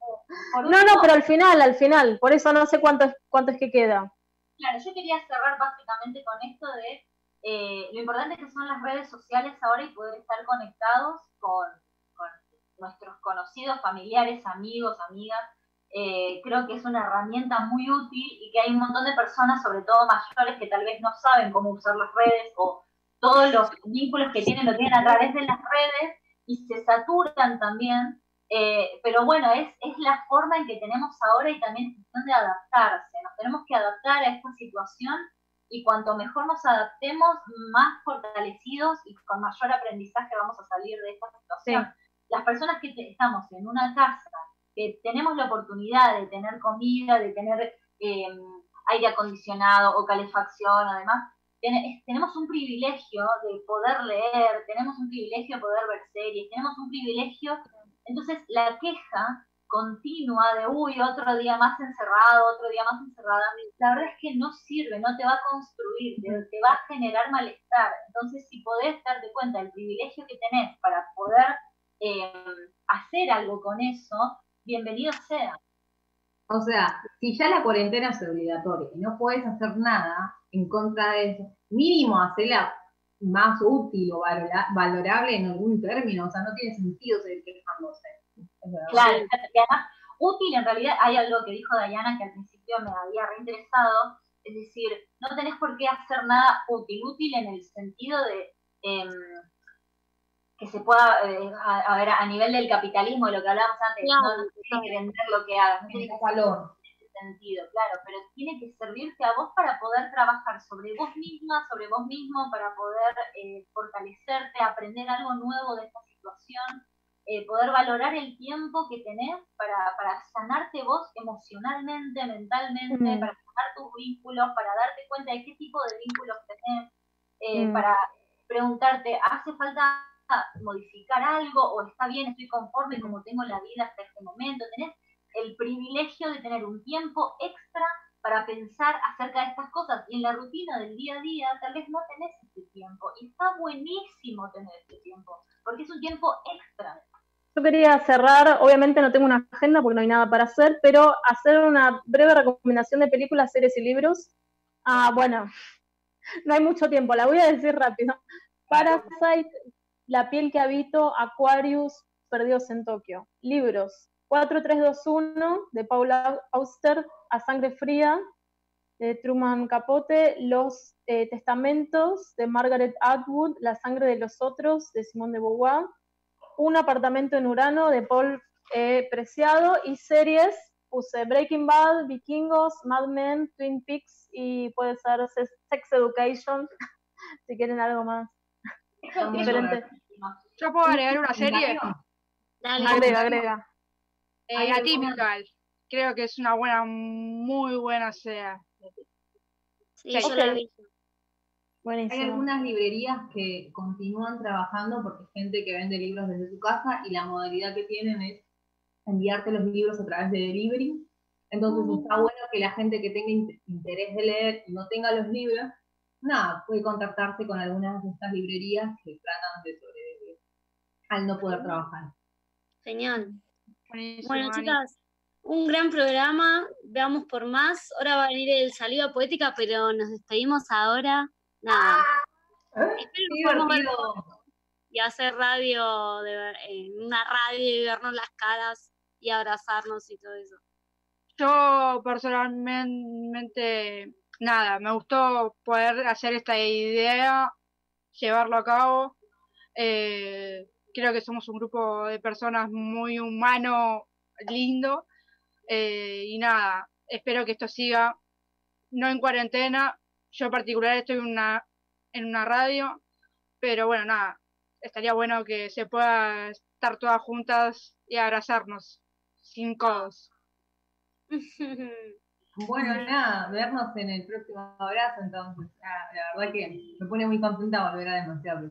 Speaker 5: No, no, pero al final, al final. Por eso no sé cuánto es, cuánto es que queda.
Speaker 6: Claro, yo quería cerrar básicamente con esto de eh, lo importante que son las redes sociales ahora y poder estar conectados con, nuestros conocidos, familiares, amigos, amigas. Eh, creo que es una herramienta muy útil y que hay un montón de personas, sobre todo mayores, que tal vez no saben cómo usar las redes o todos los vínculos que tienen lo tienen a través de las redes y se saturan también. Eh, pero bueno, es, es la forma en que tenemos ahora y también es cuestión de adaptarse. Nos tenemos que adaptar a esta situación y cuanto mejor nos adaptemos, más fortalecidos y con mayor aprendizaje vamos a salir de esta situación. Las personas que estamos en una casa, que tenemos la oportunidad de tener comida, de tener em, aire acondicionado o calefacción, además, tenemos un privilegio de poder leer, tenemos un privilegio de poder ver series, tenemos un privilegio. Entonces, la queja continua de, uy, otro día más encerrado, otro día más encerrada, la verdad es que no sirve, no te va a construir, te, va a generar malestar. Entonces, si podés darte cuenta del privilegio que tenés para poder eh, hacer algo con eso, bienvenido sea.
Speaker 7: O sea, si ya la cuarentena es obligatoria y no puedes hacer nada en contra de eso, mínimo hacerla más útil o valorable en algún término, o sea, no tiene sentido seguir quejándose.
Speaker 6: Claro, y además, útil en realidad, hay algo que dijo Dayana que al principio me había reinteresado, es decir, no tenés por qué hacer nada útil, útil en el sentido de em, que se pueda, eh, a, ver, a nivel del capitalismo, de lo que hablábamos antes, no, no tienes que vender lo que hagas, no tienes que valor. en ese sentido, claro, pero tiene que servirte a vos para poder trabajar sobre vos misma, sobre vos mismo, para poder eh, fortalecerte, aprender algo nuevo de esta situación eh, poder valorar el tiempo que tenés para, para sanarte vos emocionalmente, mentalmente, mm. para sanar tus vínculos, para darte cuenta de qué tipo de vínculos tenés, eh, mm. para preguntarte, ¿hace falta modificar algo o está bien, estoy conforme como tengo la vida hasta este momento? Tenés el privilegio de tener un tiempo extra para pensar acerca de estas cosas y en la rutina del día a día tal vez no tenés este tiempo y está buenísimo tener este tiempo porque es un tiempo extra
Speaker 5: yo quería cerrar, obviamente no tengo una agenda porque no hay nada para hacer, pero hacer una breve recomendación de películas, series y libros. Ah, bueno, no hay mucho tiempo, la voy a decir rápido. Parasite, La piel que habito, Aquarius, Perdidos en Tokio. Libros, 4321 de Paula Auster, A Sangre Fría, de Truman Capote, Los eh, Testamentos de Margaret Atwood, La Sangre de los Otros de Simone de Beauvoir, un apartamento en Urano de Paul eh, Preciado y series puse Breaking Bad, Vikingos, Mad Men, Twin Peaks y puede ser Sex Education si quieren algo más diferente.
Speaker 3: Yo puedo agregar una serie.
Speaker 5: Agrega, agrega.
Speaker 3: Eh, Atypical. Creo que es una buena, muy buena serie.
Speaker 2: Sí, yo la he visto.
Speaker 7: Hay algunas librerías que continúan trabajando porque hay gente que vende libros desde su casa y la modalidad que tienen es enviarte los libros a través de delivery. Entonces mm. está bueno que la gente que tenga interés de leer y no tenga los libros, nada, puede contactarse con algunas de estas librerías que tratan de sobrevivir al no poder trabajar.
Speaker 2: Genial. bueno, chicas, un gran programa, veamos por más. Ahora va a venir el saliva poética, pero nos despedimos ahora. Nada. Ah, Espero que y hacer radio, de, en una radio y vernos las caras y abrazarnos y todo eso.
Speaker 3: Yo personalmente, nada, me gustó poder hacer esta idea, llevarlo a cabo. Eh, creo que somos un grupo de personas muy humano, lindo. Eh, y nada, espero que esto siga, no en cuarentena. Yo en particular estoy en una, en una radio, pero bueno, nada, estaría bueno que se pueda estar todas juntas y abrazarnos sin codos.
Speaker 7: Bueno, nada, vernos en el próximo abrazo entonces. Ah, la verdad que me pone muy contenta volver a demasiado.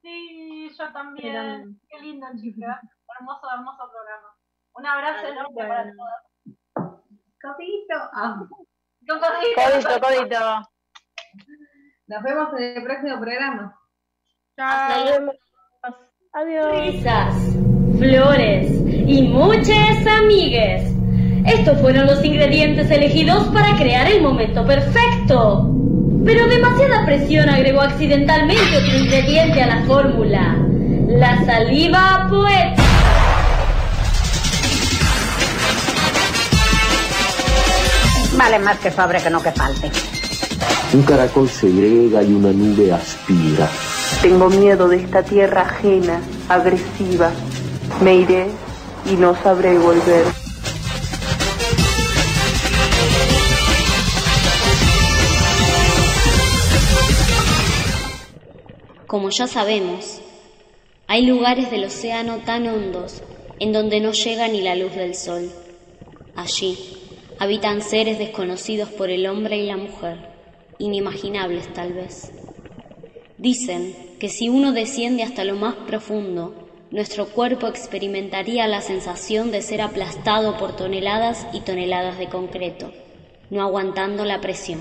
Speaker 1: Sí, yo también. Qué lindo, chica. Hermoso, hermoso programa. Un abrazo enorme para todas.
Speaker 7: Codito. Ah.
Speaker 5: Codito, codito.
Speaker 7: Nos vemos en el próximo programa.
Speaker 2: Chao.
Speaker 5: Adiós.
Speaker 1: Risas, flores y muchas amigues. Estos fueron los ingredientes elegidos para crear el momento perfecto. Pero demasiada presión agregó accidentalmente otro ingrediente a la fórmula. La saliva poética.
Speaker 11: Vale más que sobre que no que falte.
Speaker 12: Un caracol segrega y una nube aspira.
Speaker 13: Tengo miedo de esta tierra ajena, agresiva. Me iré y no sabré volver.
Speaker 14: Como ya sabemos, hay lugares del océano tan hondos en donde no llega ni la luz del sol. Allí habitan seres desconocidos por el hombre y la mujer, inimaginables tal vez. Dicen que si uno desciende hasta lo más profundo, nuestro cuerpo experimentaría la sensación de ser aplastado por toneladas y toneladas de concreto, no aguantando la presión.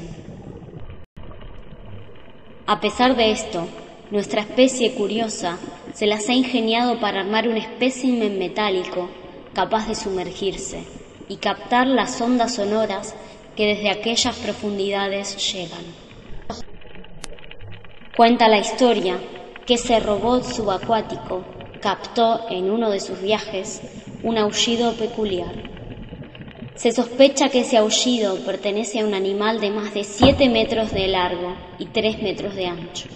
Speaker 14: A pesar de esto, nuestra especie curiosa se las ha ingeniado para armar un espécimen metálico capaz de sumergirse y captar las ondas sonoras que desde aquellas profundidades llegan. Cuenta la historia que ese robot subacuático captó en uno de sus viajes un aullido peculiar. Se sospecha que ese aullido pertenece a un animal de más de 7 metros de largo y 3 metros de ancho.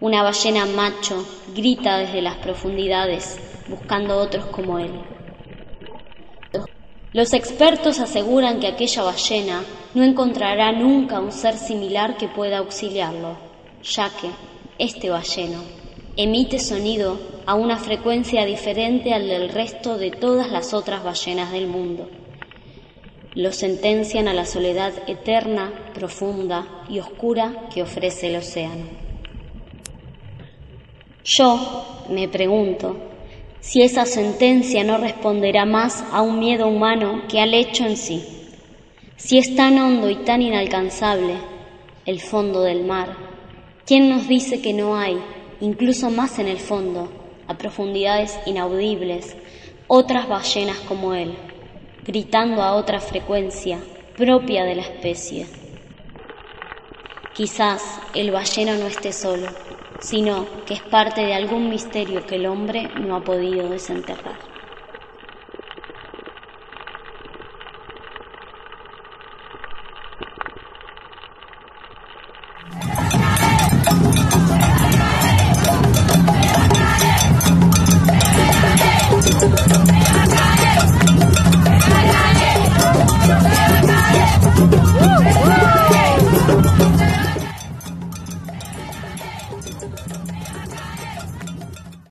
Speaker 14: Una ballena macho grita desde las profundidades buscando otros como él. Los expertos aseguran que aquella ballena no encontrará nunca un ser similar que pueda auxiliarlo, ya que este balleno emite sonido a una frecuencia diferente al del resto de todas las otras ballenas del mundo. Lo sentencian a la soledad eterna, profunda y oscura que ofrece el océano. Yo me pregunto si esa sentencia no responderá más a un miedo humano que al hecho en sí. Si es tan hondo y tan inalcanzable el fondo del mar, ¿quién nos dice que no hay, incluso más en el fondo, a profundidades inaudibles, otras ballenas como él, gritando a otra frecuencia propia de la especie? Quizás el balleno no esté solo, sino que es parte de algún misterio que el hombre no ha podido desenterrar.